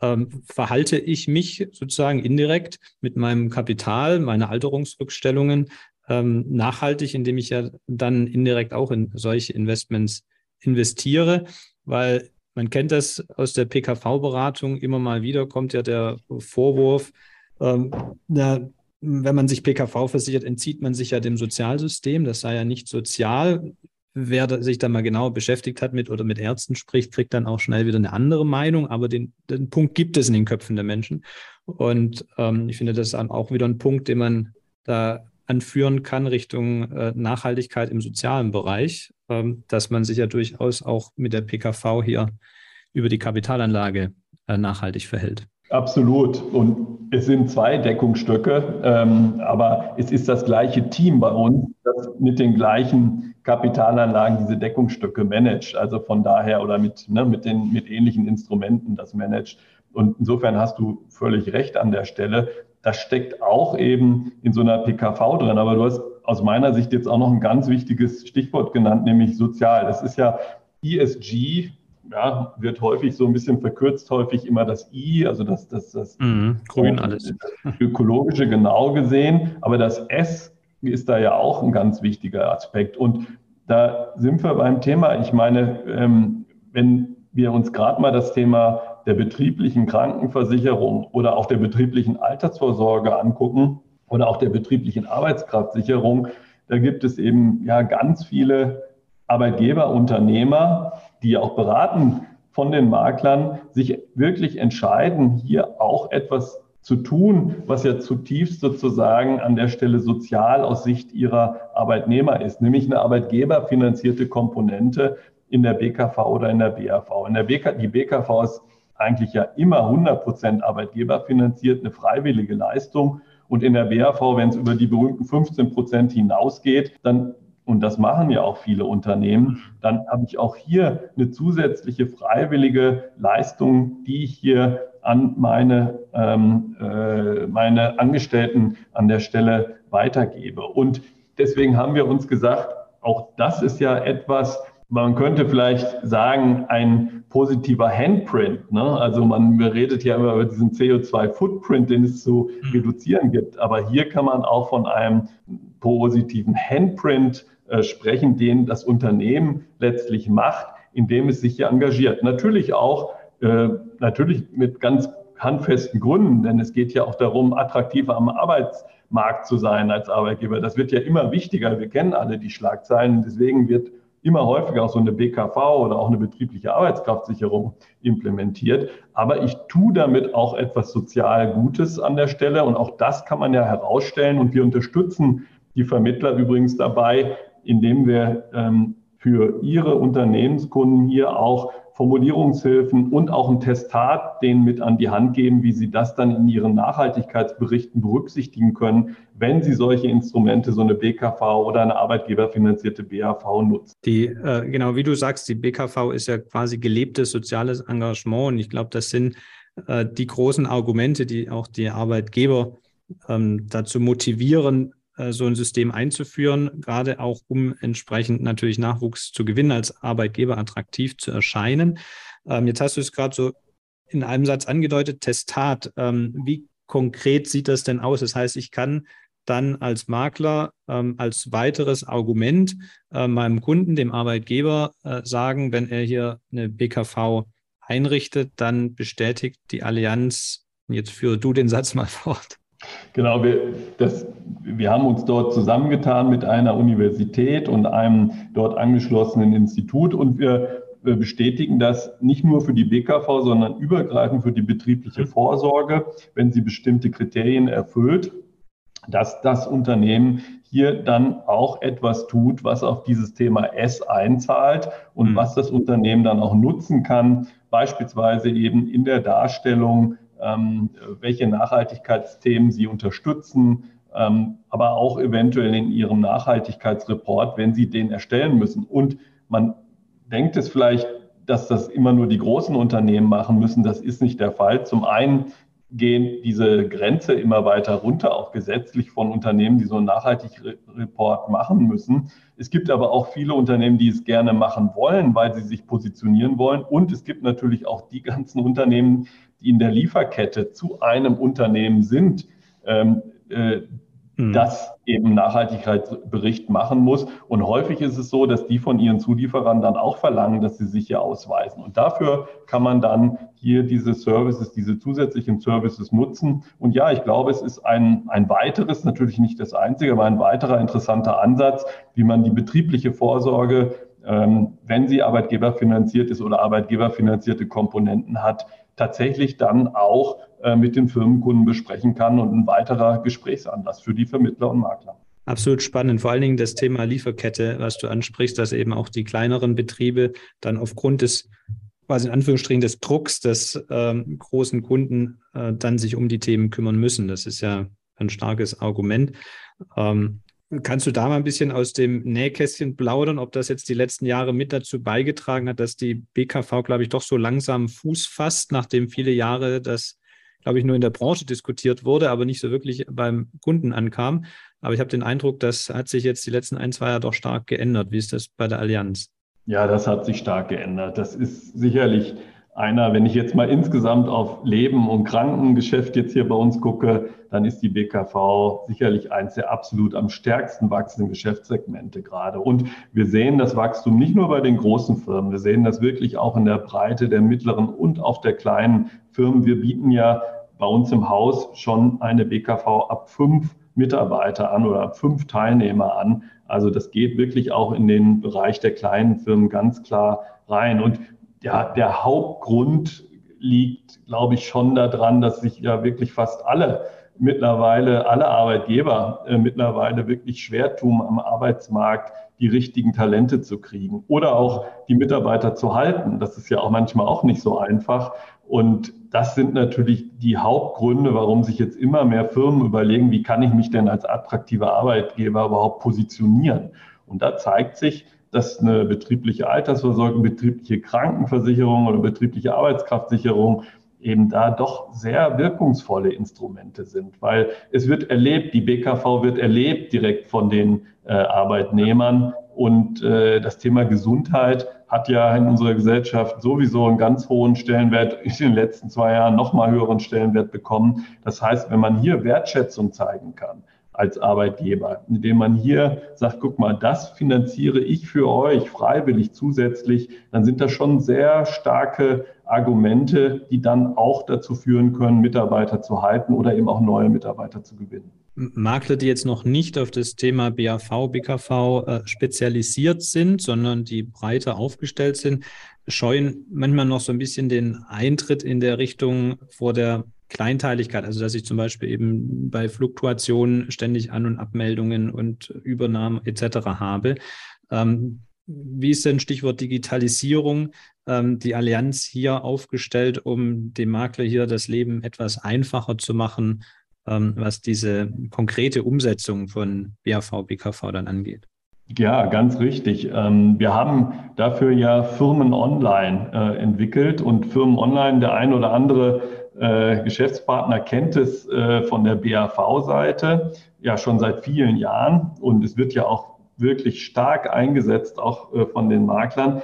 Speaker 2: ähm, verhalte ich mich sozusagen indirekt mit meinem Kapital, meine Alterungsrückstellungen ähm, nachhaltig, indem ich ja dann indirekt auch in solche Investments investiere, weil man kennt das aus der PKV-Beratung immer mal wieder, kommt ja der Vorwurf, ähm, na, wenn man sich PKV versichert, entzieht man sich ja dem Sozialsystem. Das sei ja nicht sozial wer sich da mal genau beschäftigt hat mit oder mit Ärzten spricht, kriegt dann auch schnell wieder eine andere Meinung. Aber den, den Punkt gibt es in den Köpfen der Menschen. Und ähm, ich finde, das ist auch wieder ein Punkt, den man da anführen kann Richtung äh, Nachhaltigkeit im sozialen Bereich, ähm, dass man sich ja durchaus auch mit der PKV hier über die Kapitalanlage äh, nachhaltig verhält.
Speaker 3: Absolut. Und es sind zwei Deckungsstöcke, ähm, aber es ist das gleiche Team bei uns, das mit den gleichen Kapitalanlagen diese Deckungsstücke managt. Also von daher oder mit, ne, mit, den, mit ähnlichen Instrumenten das managt. Und insofern hast du völlig recht an der Stelle. Das steckt auch eben in so einer PKV drin. Aber du hast aus meiner Sicht jetzt auch noch ein ganz wichtiges Stichwort genannt, nämlich sozial. Das ist ja ESG, ja, wird häufig so ein bisschen verkürzt, häufig immer das I, also das, das, das
Speaker 2: mhm, grün alles.
Speaker 3: ökologische genau gesehen, aber das S ist da ja auch ein ganz wichtiger Aspekt. Und da sind wir beim Thema, ich meine, ähm, wenn wir uns gerade mal das Thema der betrieblichen Krankenversicherung oder auch der betrieblichen Altersvorsorge angucken oder auch der betrieblichen Arbeitskraftsicherung, da gibt es eben ja ganz viele Arbeitgeber, Unternehmer, die auch beraten von den Maklern, sich wirklich entscheiden, hier auch etwas zu tun, was ja zutiefst sozusagen an der Stelle sozial aus Sicht ihrer Arbeitnehmer ist, nämlich eine arbeitgeberfinanzierte Komponente in der BKV oder in der BAV. In der BK, die BKV ist eigentlich ja immer 100 Prozent arbeitgeberfinanziert, eine freiwillige Leistung. Und in der BAV, wenn es über die berühmten 15 Prozent hinausgeht, dann und das machen ja auch viele Unternehmen, dann habe ich auch hier eine zusätzliche freiwillige Leistung, die ich hier an meine, ähm, äh, meine Angestellten an der Stelle weitergebe. Und deswegen haben wir uns gesagt, auch das ist ja etwas, man könnte vielleicht sagen, ein positiver Handprint. Ne? Also man redet ja immer über diesen CO2-Footprint, den es zu mhm. reduzieren gibt. Aber hier kann man auch von einem positiven Handprint äh, sprechen, den das Unternehmen letztlich macht, indem es sich hier engagiert. Natürlich auch, äh, natürlich mit ganz handfesten Gründen, denn es geht ja auch darum, attraktiver am Arbeitsmarkt zu sein als Arbeitgeber. Das wird ja immer wichtiger. Wir kennen alle die Schlagzeilen. Deswegen wird immer häufiger auch so eine BKV oder auch eine betriebliche Arbeitskraftsicherung implementiert. Aber ich tue damit auch etwas sozial Gutes an der Stelle und auch das kann man ja herausstellen und wir unterstützen die Vermittler übrigens dabei, indem wir ähm, für ihre Unternehmenskunden hier auch Formulierungshilfen und auch ein Testat denen mit an die Hand geben, wie sie das dann in ihren Nachhaltigkeitsberichten berücksichtigen können, wenn sie solche Instrumente, so eine BKV oder eine arbeitgeberfinanzierte BAV nutzen.
Speaker 2: Die, äh, genau wie du sagst, die BKV ist ja quasi gelebtes soziales Engagement und ich glaube, das sind äh, die großen Argumente, die auch die Arbeitgeber ähm, dazu motivieren, so ein System einzuführen, gerade auch um entsprechend natürlich Nachwuchs zu gewinnen, als Arbeitgeber attraktiv zu erscheinen. Ähm, jetzt hast du es gerade so in einem Satz angedeutet, Testat. Ähm, wie konkret sieht das denn aus? Das heißt, ich kann dann als Makler ähm, als weiteres Argument äh, meinem Kunden, dem Arbeitgeber, äh, sagen, wenn er hier eine BKV einrichtet, dann bestätigt die Allianz, jetzt führe du den Satz mal fort.
Speaker 3: Genau, wir, das, wir haben uns dort zusammengetan mit einer Universität und einem dort angeschlossenen Institut und wir bestätigen das nicht nur für die BKV, sondern übergreifend für die betriebliche mhm. Vorsorge, wenn sie bestimmte Kriterien erfüllt, dass das Unternehmen hier dann auch etwas tut, was auf dieses Thema S einzahlt und mhm. was das Unternehmen dann auch nutzen kann, beispielsweise eben in der Darstellung welche Nachhaltigkeitsthemen Sie unterstützen, ähm, aber auch eventuell in Ihrem Nachhaltigkeitsreport, wenn Sie den erstellen müssen. Und man denkt es vielleicht, dass das immer nur die großen Unternehmen machen müssen. Das ist nicht der Fall. Zum einen gehen diese Grenze immer weiter runter, auch gesetzlich von Unternehmen, die so einen Nachhaltigkeitsreport machen müssen. Es gibt aber auch viele Unternehmen, die es gerne machen wollen, weil sie sich positionieren wollen. Und es gibt natürlich auch die ganzen Unternehmen, die in der Lieferkette zu einem Unternehmen sind, ähm, äh, mhm. das eben Nachhaltigkeitsbericht machen muss. Und häufig ist es so, dass die von ihren Zulieferern dann auch verlangen, dass sie sich hier ausweisen. Und dafür kann man dann hier diese Services, diese zusätzlichen Services nutzen. Und ja, ich glaube, es ist ein, ein weiteres, natürlich nicht das einzige, aber ein weiterer interessanter Ansatz, wie man die betriebliche Vorsorge, ähm, wenn sie arbeitgeberfinanziert ist oder arbeitgeberfinanzierte Komponenten hat, tatsächlich dann auch äh, mit den Firmenkunden besprechen kann und ein weiterer Gesprächsanlass für die Vermittler und Makler.
Speaker 2: Absolut spannend. Vor allen Dingen das Thema Lieferkette, was du ansprichst, dass eben auch die kleineren Betriebe dann aufgrund des quasi in Anführungsstrichen des Drucks des ähm, großen Kunden äh, dann sich um die Themen kümmern müssen. Das ist ja ein starkes Argument. Ähm, Kannst du da mal ein bisschen aus dem Nähkästchen plaudern, ob das jetzt die letzten Jahre mit dazu beigetragen hat, dass die BKV, glaube ich, doch so langsam Fuß fasst, nachdem viele Jahre das, glaube ich, nur in der Branche diskutiert wurde, aber nicht so wirklich beim Kunden ankam. Aber ich habe den Eindruck, das hat sich jetzt die letzten ein, zwei Jahre doch stark geändert. Wie ist das bei der Allianz?
Speaker 3: Ja, das hat sich stark geändert. Das ist sicherlich einer, wenn ich jetzt mal insgesamt auf Leben und Krankengeschäft jetzt hier bei uns gucke, dann ist die BKV sicherlich eins der absolut am stärksten wachsenden Geschäftssegmente gerade. Und wir sehen das Wachstum nicht nur bei den großen Firmen, wir sehen das wirklich auch in der Breite der mittleren und auch der kleinen Firmen. Wir bieten ja bei uns im Haus schon eine BKV ab fünf Mitarbeiter an oder ab fünf Teilnehmer an. Also das geht wirklich auch in den Bereich der kleinen Firmen ganz klar rein. Und ja, der Hauptgrund liegt, glaube ich, schon daran, dass sich ja wirklich fast alle mittlerweile, alle Arbeitgeber äh, mittlerweile wirklich schwer tun, am Arbeitsmarkt die richtigen Talente zu kriegen oder auch die Mitarbeiter zu halten. Das ist ja auch manchmal auch nicht so einfach. Und das sind natürlich die Hauptgründe, warum sich jetzt immer mehr Firmen überlegen, wie kann ich mich denn als attraktiver Arbeitgeber überhaupt positionieren. Und da zeigt sich, dass eine betriebliche Altersvorsorge, betriebliche Krankenversicherung oder betriebliche Arbeitskraftsicherung eben da doch sehr wirkungsvolle Instrumente sind, weil es wird erlebt, die BKV wird erlebt direkt von den äh, Arbeitnehmern und äh, das Thema Gesundheit hat ja in unserer Gesellschaft sowieso einen ganz hohen Stellenwert, in den letzten zwei Jahren nochmal höheren Stellenwert bekommen. Das heißt, wenn man hier Wertschätzung zeigen kann, als Arbeitgeber, indem man hier sagt, guck mal, das finanziere ich für euch freiwillig zusätzlich, dann sind das schon sehr starke Argumente, die dann auch dazu führen können, Mitarbeiter zu halten oder eben auch neue Mitarbeiter zu gewinnen.
Speaker 2: Makler, die jetzt noch nicht auf das Thema BAV, BKV äh, spezialisiert sind, sondern die breiter aufgestellt sind, scheuen manchmal noch so ein bisschen den Eintritt in der Richtung vor der Kleinteiligkeit, also dass ich zum Beispiel eben bei Fluktuationen ständig An- und Abmeldungen und Übernahmen etc. habe. Ähm, wie ist denn Stichwort Digitalisierung ähm, die Allianz hier aufgestellt, um dem Makler hier das Leben etwas einfacher zu machen, ähm, was diese konkrete Umsetzung von BAV, BKV dann angeht?
Speaker 3: Ja, ganz richtig. Ähm, wir haben dafür ja Firmen online äh, entwickelt und Firmen online, der ein oder andere äh, Geschäftspartner kennt es äh, von der BAV-Seite ja schon seit vielen Jahren und es wird ja auch wirklich stark eingesetzt, auch äh, von den Maklern.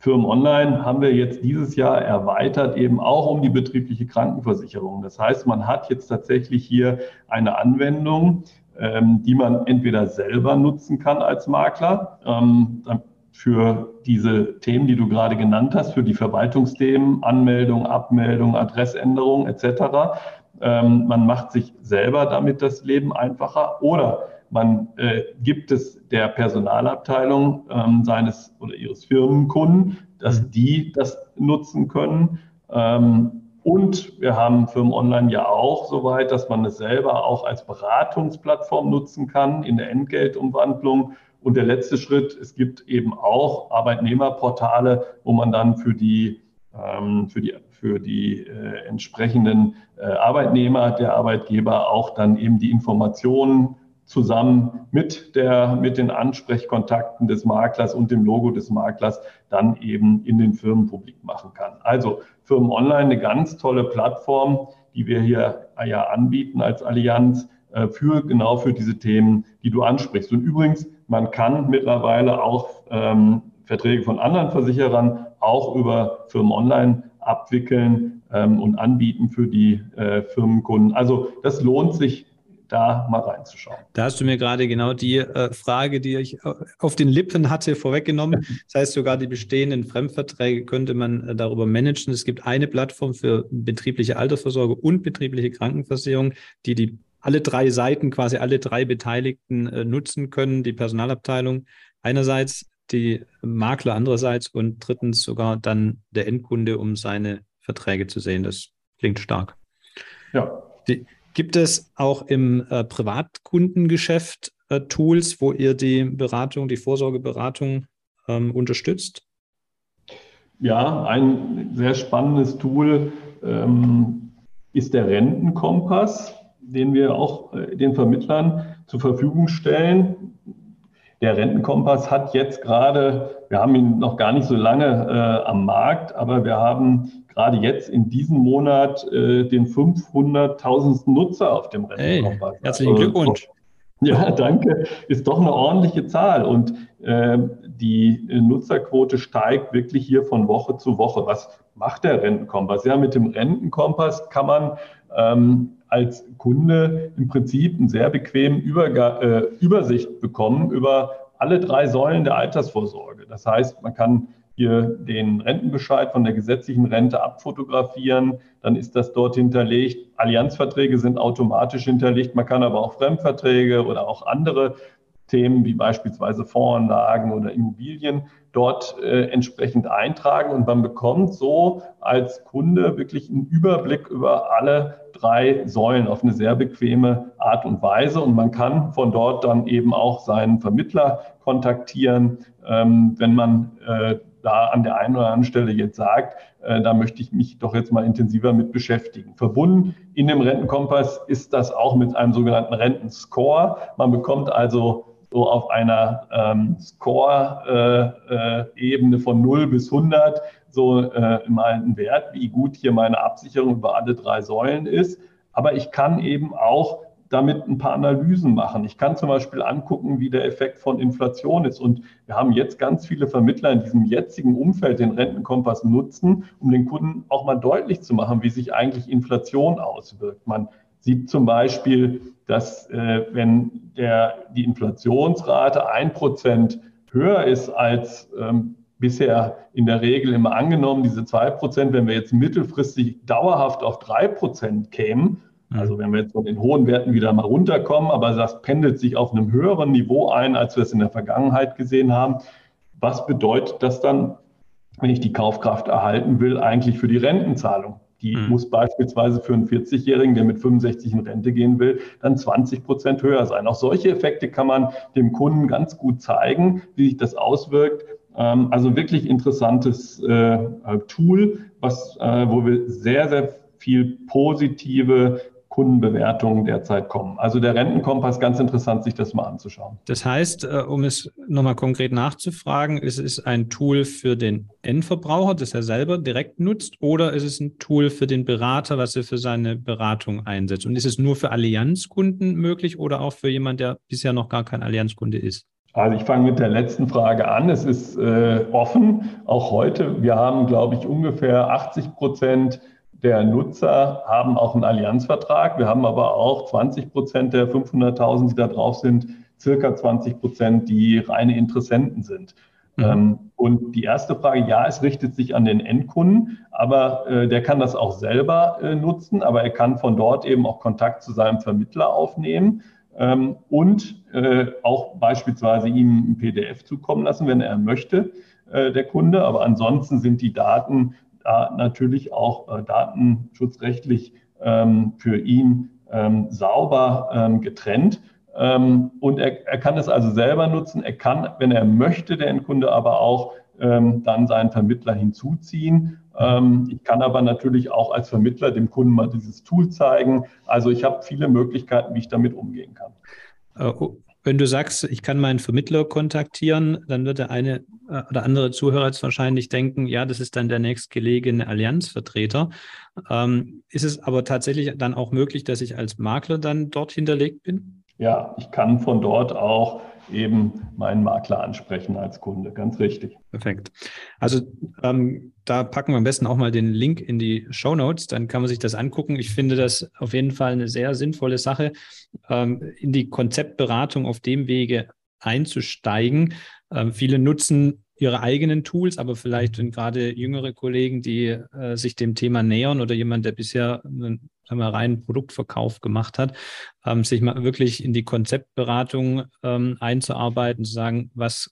Speaker 3: Firmen Online haben wir jetzt dieses Jahr erweitert, eben auch um die betriebliche Krankenversicherung. Das heißt, man hat jetzt tatsächlich hier eine Anwendung, ähm, die man entweder selber nutzen kann als Makler, ähm, für diese Themen, die du gerade genannt hast, für die Verwaltungsthemen, Anmeldung, Abmeldung, Adressänderung etc. Ähm, man macht sich selber damit das Leben einfacher oder man äh, gibt es der Personalabteilung ähm, seines oder ihres Firmenkunden, dass mhm. die das nutzen können. Ähm, und wir haben Firmen Online ja auch so weit, dass man es selber auch als Beratungsplattform nutzen kann in der Entgeltumwandlung und der letzte Schritt, es gibt eben auch Arbeitnehmerportale, wo man dann für die, ähm, für die, für die äh, entsprechenden äh, Arbeitnehmer, der Arbeitgeber auch dann eben die Informationen zusammen mit, der, mit den Ansprechkontakten des Maklers und dem Logo des Maklers dann eben in den Firmen publik machen kann. Also Firmen Online eine ganz tolle Plattform, die wir hier ja anbieten als Allianz äh, für genau für diese Themen, die du ansprichst. Und übrigens, man kann mittlerweile auch ähm, Verträge von anderen Versicherern auch über Firmen online abwickeln ähm, und anbieten für die äh, Firmenkunden. Also das lohnt sich da mal reinzuschauen.
Speaker 2: Da hast du mir gerade genau die äh, Frage, die ich auf den Lippen hatte, vorweggenommen. Das heißt, sogar die bestehenden Fremdverträge könnte man äh, darüber managen. Es gibt eine Plattform für betriebliche Altersvorsorge und betriebliche Krankenversicherung, die die alle drei Seiten, quasi alle drei Beteiligten äh, nutzen können, die Personalabteilung einerseits, die Makler andererseits und drittens sogar dann der Endkunde, um seine Verträge zu sehen. Das klingt stark. Ja. Die, gibt es auch im äh, Privatkundengeschäft äh, Tools, wo ihr die Beratung, die Vorsorgeberatung ähm, unterstützt?
Speaker 3: Ja, ein sehr spannendes Tool ähm, ist der Rentenkompass den wir auch äh, den Vermittlern zur Verfügung stellen. Der Rentenkompass hat jetzt gerade, wir haben ihn noch gar nicht so lange äh, am Markt, aber wir haben gerade jetzt in diesem Monat äh, den 500.000. Nutzer auf dem
Speaker 2: Rentenkompass. Hey, herzlichen also, Glückwunsch.
Speaker 3: Ja, danke. Ist doch eine ordentliche Zahl und äh, die Nutzerquote steigt wirklich hier von Woche zu Woche. Was macht der Rentenkompass? Ja, mit dem Rentenkompass kann man ähm, als Kunde im Prinzip einen sehr bequemen Überga äh, Übersicht bekommen über alle drei Säulen der Altersvorsorge. Das heißt, man kann hier den Rentenbescheid von der gesetzlichen Rente abfotografieren, dann ist das dort hinterlegt. Allianzverträge sind automatisch hinterlegt, man kann aber auch Fremdverträge oder auch andere Themen wie beispielsweise Fondsanlagen oder Immobilien dort äh, entsprechend eintragen und man bekommt so als Kunde wirklich einen Überblick über alle drei Säulen auf eine sehr bequeme Art und Weise und man kann von dort dann eben auch seinen Vermittler kontaktieren, ähm, wenn man äh, da an der einen oder anderen Stelle jetzt sagt, äh, da möchte ich mich doch jetzt mal intensiver mit beschäftigen. Verbunden in dem Rentenkompass ist das auch mit einem sogenannten Rentenscore. Man bekommt also so auf einer ähm, Score-Ebene äh, äh, von 0 bis 100 so äh, mal einen Wert, wie gut hier meine Absicherung über alle drei Säulen ist. Aber ich kann eben auch damit ein paar Analysen machen. Ich kann zum Beispiel angucken, wie der Effekt von Inflation ist. Und wir haben jetzt ganz viele Vermittler in diesem jetzigen Umfeld den Rentenkompass nutzen, um den Kunden auch mal deutlich zu machen, wie sich eigentlich Inflation auswirkt. Man sieht zum Beispiel, dass äh, wenn der, die Inflationsrate ein Prozent höher ist als ähm, bisher in der Regel immer angenommen, diese zwei Prozent, wenn wir jetzt mittelfristig dauerhaft auf drei Prozent kämen, mhm. also wenn wir jetzt von den hohen Werten wieder mal runterkommen, aber das pendelt sich auf einem höheren Niveau ein, als wir es in der Vergangenheit gesehen haben. Was bedeutet das dann, wenn ich die Kaufkraft erhalten will, eigentlich für die Rentenzahlung? Die mhm. muss beispielsweise für einen 40-Jährigen, der mit 65 in Rente gehen will, dann 20 Prozent höher sein. Auch solche Effekte kann man dem Kunden ganz gut zeigen, wie sich das auswirkt. Ähm, also wirklich interessantes äh, Tool, was, äh, wo wir sehr, sehr viel positive Kundenbewertungen derzeit kommen. Also der Rentenkompass, ganz interessant, sich das mal anzuschauen.
Speaker 2: Das heißt, äh, um es nochmal konkret nachzufragen, ist es ein Tool für den Endverbraucher, das er selber direkt nutzt, oder ist es ein Tool für den Berater, was er für seine Beratung einsetzt? Und ist es nur für Allianzkunden möglich oder auch für jemanden, der bisher noch gar kein Allianzkunde ist?
Speaker 3: Also ich fange mit der letzten Frage an. Es ist äh, offen, auch heute. Wir haben, glaube ich, ungefähr 80 Prozent der Nutzer haben auch einen Allianzvertrag. Wir haben aber auch 20 Prozent der 500.000, die da drauf sind, circa 20 Prozent, die reine Interessenten sind. Mhm. Ähm, und die erste Frage, ja, es richtet sich an den Endkunden, aber äh, der kann das auch selber äh, nutzen, aber er kann von dort eben auch Kontakt zu seinem Vermittler aufnehmen ähm, und äh, auch beispielsweise ihm ein PDF zukommen lassen, wenn er möchte, äh, der Kunde. Aber ansonsten sind die Daten da natürlich auch äh, datenschutzrechtlich ähm, für ihn ähm, sauber ähm, getrennt. Und er, er kann es also selber nutzen. Er kann, wenn er möchte, der Endkunde aber auch dann seinen Vermittler hinzuziehen. Ich kann aber natürlich auch als Vermittler dem Kunden mal dieses Tool zeigen. Also ich habe viele Möglichkeiten, wie ich damit umgehen kann.
Speaker 2: Wenn du sagst, ich kann meinen Vermittler kontaktieren, dann wird der eine äh, oder andere Zuhörer jetzt wahrscheinlich denken, ja, das ist dann der nächstgelegene Allianzvertreter. Ähm, ist es aber tatsächlich dann auch möglich, dass ich als Makler dann dort hinterlegt bin?
Speaker 3: Ja, ich kann von dort auch eben meinen Makler ansprechen als Kunde. Ganz richtig.
Speaker 2: Perfekt. Also ähm, da packen wir am besten auch mal den Link in die Show Notes, dann kann man sich das angucken. Ich finde das auf jeden Fall eine sehr sinnvolle Sache, ähm, in die Konzeptberatung auf dem Wege einzusteigen. Ähm, viele nutzen ihre eigenen Tools, aber vielleicht wenn gerade jüngere Kollegen, die äh, sich dem Thema nähern oder jemand, der bisher einen sagen wir, reinen Produktverkauf gemacht hat, ähm, sich mal wirklich in die Konzeptberatung ähm, einzuarbeiten, zu sagen, was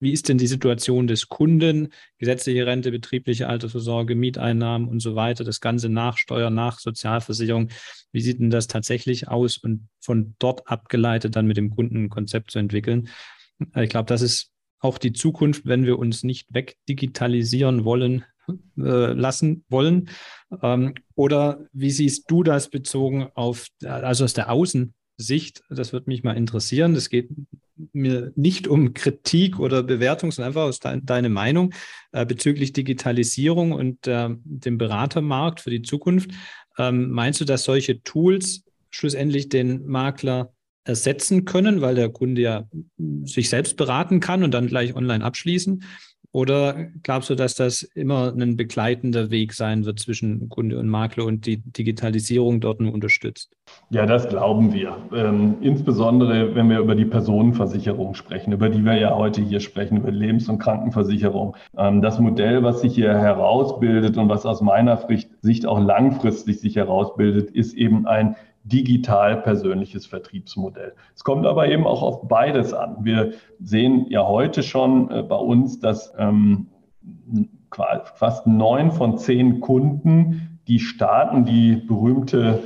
Speaker 2: wie ist denn die Situation des Kunden, gesetzliche Rente, betriebliche Altersvorsorge, Mieteinnahmen und so weiter, das Ganze nach Steuer, nach Sozialversicherung. Wie sieht denn das tatsächlich aus und von dort abgeleitet dann mit dem Kunden ein Konzept zu entwickeln? Ich glaube, das ist auch die Zukunft, wenn wir uns nicht wegdigitalisieren wollen, äh, lassen wollen. Ähm, oder wie siehst du das bezogen auf, also aus der Außensicht? Das würde mich mal interessieren. Es geht mir nicht um Kritik oder Bewertung, sondern einfach aus de deine Meinung äh, bezüglich Digitalisierung und äh, dem Beratermarkt für die Zukunft. Ähm, meinst du, dass solche Tools schlussendlich den Makler ersetzen können, weil der Kunde ja sich selbst beraten kann und dann gleich online abschließen? Oder glaubst du, dass das immer ein begleitender Weg sein wird zwischen Kunde und Makler und die Digitalisierung dort nur unterstützt?
Speaker 3: Ja, das glauben wir. Ähm, insbesondere, wenn wir über die Personenversicherung sprechen, über die wir ja heute hier sprechen, über Lebens- und Krankenversicherung. Ähm, das Modell, was sich hier herausbildet und was aus meiner Sicht auch langfristig sich herausbildet, ist eben ein digital persönliches Vertriebsmodell. Es kommt aber eben auch auf beides an. Wir sehen ja heute schon äh, bei uns, dass ähm, fast neun von zehn Kunden, die starten die berühmte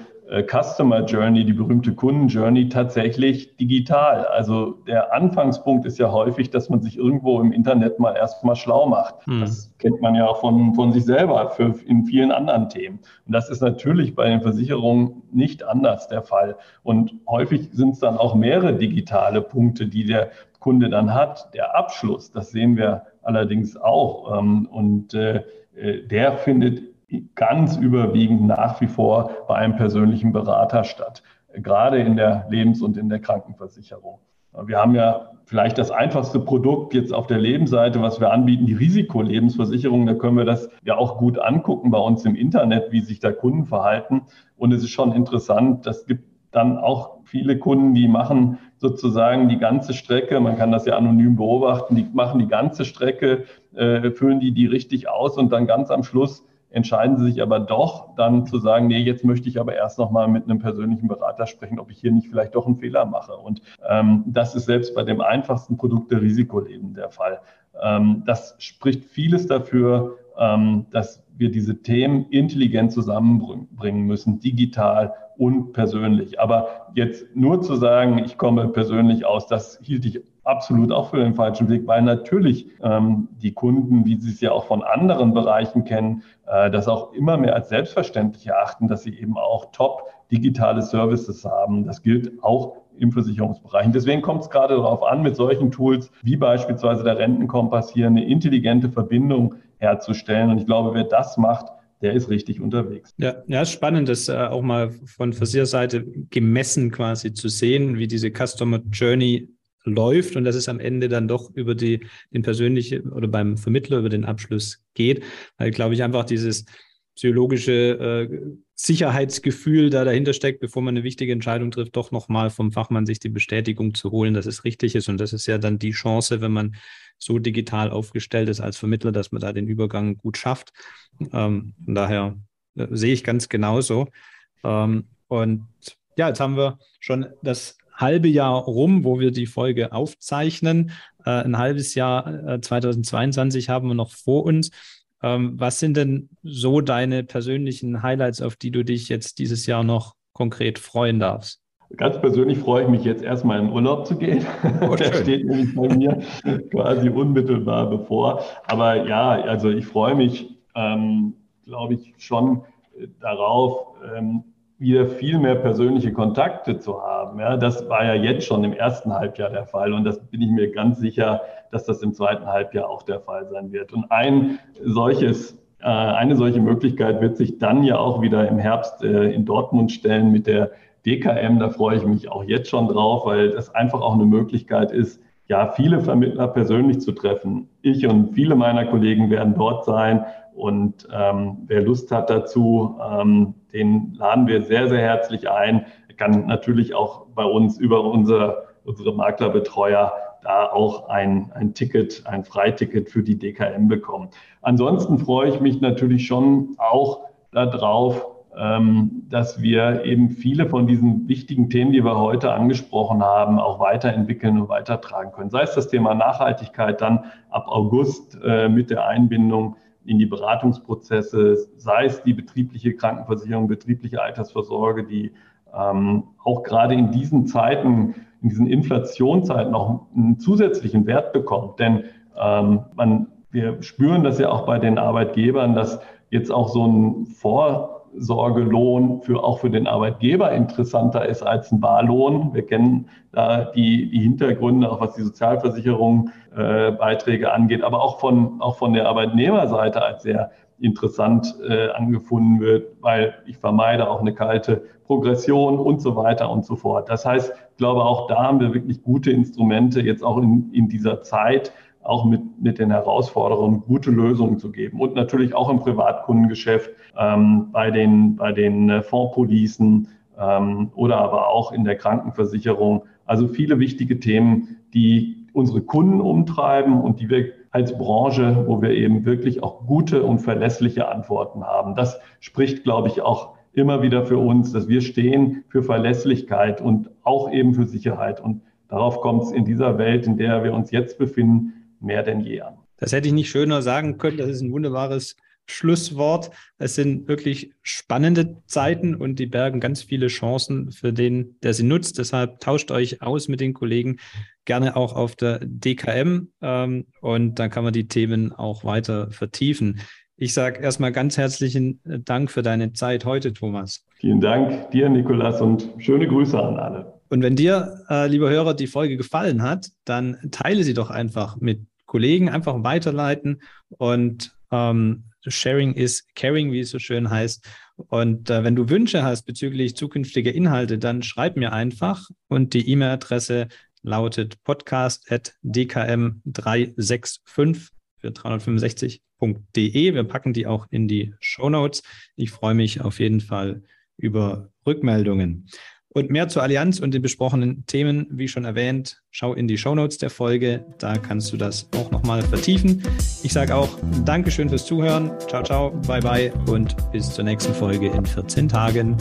Speaker 3: Customer Journey, die berühmte Kunden Journey tatsächlich digital. Also der Anfangspunkt ist ja häufig, dass man sich irgendwo im Internet mal erstmal schlau macht. Hm. Das kennt man ja von, von sich selber für, in vielen anderen Themen. Und das ist natürlich bei den Versicherungen nicht anders der Fall. Und häufig sind es dann auch mehrere digitale Punkte, die der Kunde dann hat. Der Abschluss, das sehen wir allerdings auch. Ähm, und äh, äh, der findet ganz überwiegend nach wie vor bei einem persönlichen Berater statt, gerade in der Lebens- und in der Krankenversicherung. Wir haben ja vielleicht das einfachste Produkt jetzt auf der Lebensseite, was wir anbieten, die Risikolebensversicherung. Da können wir das ja auch gut angucken bei uns im Internet, wie sich da Kunden verhalten. Und es ist schon interessant, das gibt dann auch viele Kunden, die machen sozusagen die ganze Strecke, man kann das ja anonym beobachten, die machen die ganze Strecke, äh, füllen die die richtig aus und dann ganz am Schluss entscheiden sie sich aber doch dann zu sagen, nee, jetzt möchte ich aber erst noch mal mit einem persönlichen Berater sprechen, ob ich hier nicht vielleicht doch einen Fehler mache. Und ähm, das ist selbst bei dem einfachsten Produkt der Risikoleben der Fall. Ähm, das spricht vieles dafür, ähm, dass wir diese Themen intelligent zusammenbringen müssen, digital und persönlich. Aber jetzt nur zu sagen, ich komme persönlich aus, das hielt ich absolut auch für den falschen Weg, weil natürlich ähm, die Kunden, wie sie es ja auch von anderen Bereichen kennen, äh, das auch immer mehr als selbstverständlich erachten, dass sie eben auch top digitale Services haben. Das gilt auch im Versicherungsbereich. Und deswegen kommt es gerade darauf an, mit solchen Tools wie beispielsweise der Rentenkompass hier eine intelligente Verbindung herzustellen. Und ich glaube, wer das macht, der ist richtig unterwegs.
Speaker 2: Ja, ja, spannend, das äh, auch mal von Versicherseite gemessen quasi zu sehen, wie diese Customer Journey läuft und dass es am Ende dann doch über die, den persönlichen oder beim Vermittler über den Abschluss geht. Weil, glaube ich, einfach dieses psychologische äh, Sicherheitsgefühl da dahinter steckt, bevor man eine wichtige Entscheidung trifft, doch nochmal vom Fachmann sich die Bestätigung zu holen, dass es richtig ist. Und das ist ja dann die Chance, wenn man so digital aufgestellt ist als Vermittler, dass man da den Übergang gut schafft. Ähm, von daher äh, sehe ich ganz genauso. Ähm, und ja, jetzt haben wir schon das halbe Jahr rum, wo wir die Folge aufzeichnen. Äh, ein halbes Jahr äh, 2022 haben wir noch vor uns. Ähm, was sind denn so deine persönlichen Highlights, auf die du dich jetzt dieses Jahr noch konkret freuen darfst?
Speaker 3: Ganz persönlich freue ich mich jetzt erstmal in Urlaub zu gehen. Oh, Der steht nämlich bei mir quasi unmittelbar bevor. Aber ja, also ich freue mich, ähm, glaube ich, schon darauf, ähm, wieder viel mehr persönliche Kontakte zu haben. Ja, das war ja jetzt schon im ersten Halbjahr der Fall und das bin ich mir ganz sicher, dass das im zweiten Halbjahr auch der Fall sein wird. Und ein solches, äh, eine solche Möglichkeit wird sich dann ja auch wieder im Herbst äh, in Dortmund stellen mit der DKM. Da freue ich mich auch jetzt schon drauf, weil das einfach auch eine Möglichkeit ist, ja, viele Vermittler persönlich zu treffen. Ich und viele meiner Kollegen werden dort sein und ähm, wer Lust hat dazu, ähm, den laden wir sehr, sehr herzlich ein. Er kann natürlich auch bei uns über unser, unsere Maklerbetreuer da auch ein, ein Ticket, ein Freiticket für die DKM bekommen. Ansonsten freue ich mich natürlich schon auch darauf, ähm, dass wir eben viele von diesen wichtigen Themen, die wir heute angesprochen haben, auch weiterentwickeln und weitertragen können. Sei es das Thema Nachhaltigkeit dann ab August äh, mit der Einbindung in die Beratungsprozesse, sei es die betriebliche Krankenversicherung, betriebliche Altersvorsorge, die ähm, auch gerade in diesen Zeiten, in diesen Inflationszeiten noch einen zusätzlichen Wert bekommt. Denn ähm, man, wir spüren das ja auch bei den Arbeitgebern, dass jetzt auch so ein Vorsorgelohn für, auch für den Arbeitgeber interessanter ist als ein Barlohn. Wir kennen da die, die Hintergründe, auch was die Sozialversicherung äh, Beiträge angeht, aber auch von, auch von der Arbeitnehmerseite als sehr interessant äh, angefunden wird, weil ich vermeide auch eine kalte Progression und so weiter und so fort. Das heißt, ich glaube, auch da haben wir wirklich gute Instrumente, jetzt auch in, in dieser Zeit, auch mit, mit den Herausforderungen gute Lösungen zu geben. Und natürlich auch im Privatkundengeschäft, ähm, bei den, bei den äh, Fondspolicen ähm, oder aber auch in der Krankenversicherung. Also viele wichtige Themen, die unsere Kunden umtreiben und die wir als Branche, wo wir eben wirklich auch gute und verlässliche Antworten haben. Das spricht, glaube ich, auch immer wieder für uns, dass wir stehen für Verlässlichkeit und auch eben für Sicherheit. Und darauf kommt es in dieser Welt, in der wir uns jetzt befinden, mehr denn je an.
Speaker 2: Das hätte ich nicht schöner sagen können. Das ist ein wunderbares Schlusswort. Es sind wirklich spannende Zeiten und die bergen ganz viele Chancen für den, der sie nutzt. Deshalb tauscht euch aus mit den Kollegen gerne auch auf der DKM ähm, und dann kann man die Themen auch weiter vertiefen. Ich sage erstmal ganz herzlichen Dank für deine Zeit heute, Thomas.
Speaker 3: Vielen Dank dir, Nikolas, und schöne Grüße an alle.
Speaker 2: Und wenn dir, äh, lieber Hörer, die Folge gefallen hat, dann teile sie doch einfach mit Kollegen, einfach weiterleiten und ähm, Sharing is caring, wie es so schön heißt. Und äh, wenn du Wünsche hast bezüglich zukünftiger Inhalte, dann schreib mir einfach und die E-Mail-Adresse lautet podcast.dkm365 für 365.de. Wir packen die auch in die Show Notes. Ich freue mich auf jeden Fall über Rückmeldungen. Und mehr zur Allianz und den besprochenen Themen, wie schon erwähnt, schau in die Shownotes der Folge. Da kannst du das auch nochmal vertiefen. Ich sage auch Dankeschön fürs Zuhören. Ciao, ciao, bye, bye und bis zur nächsten Folge in 14 Tagen.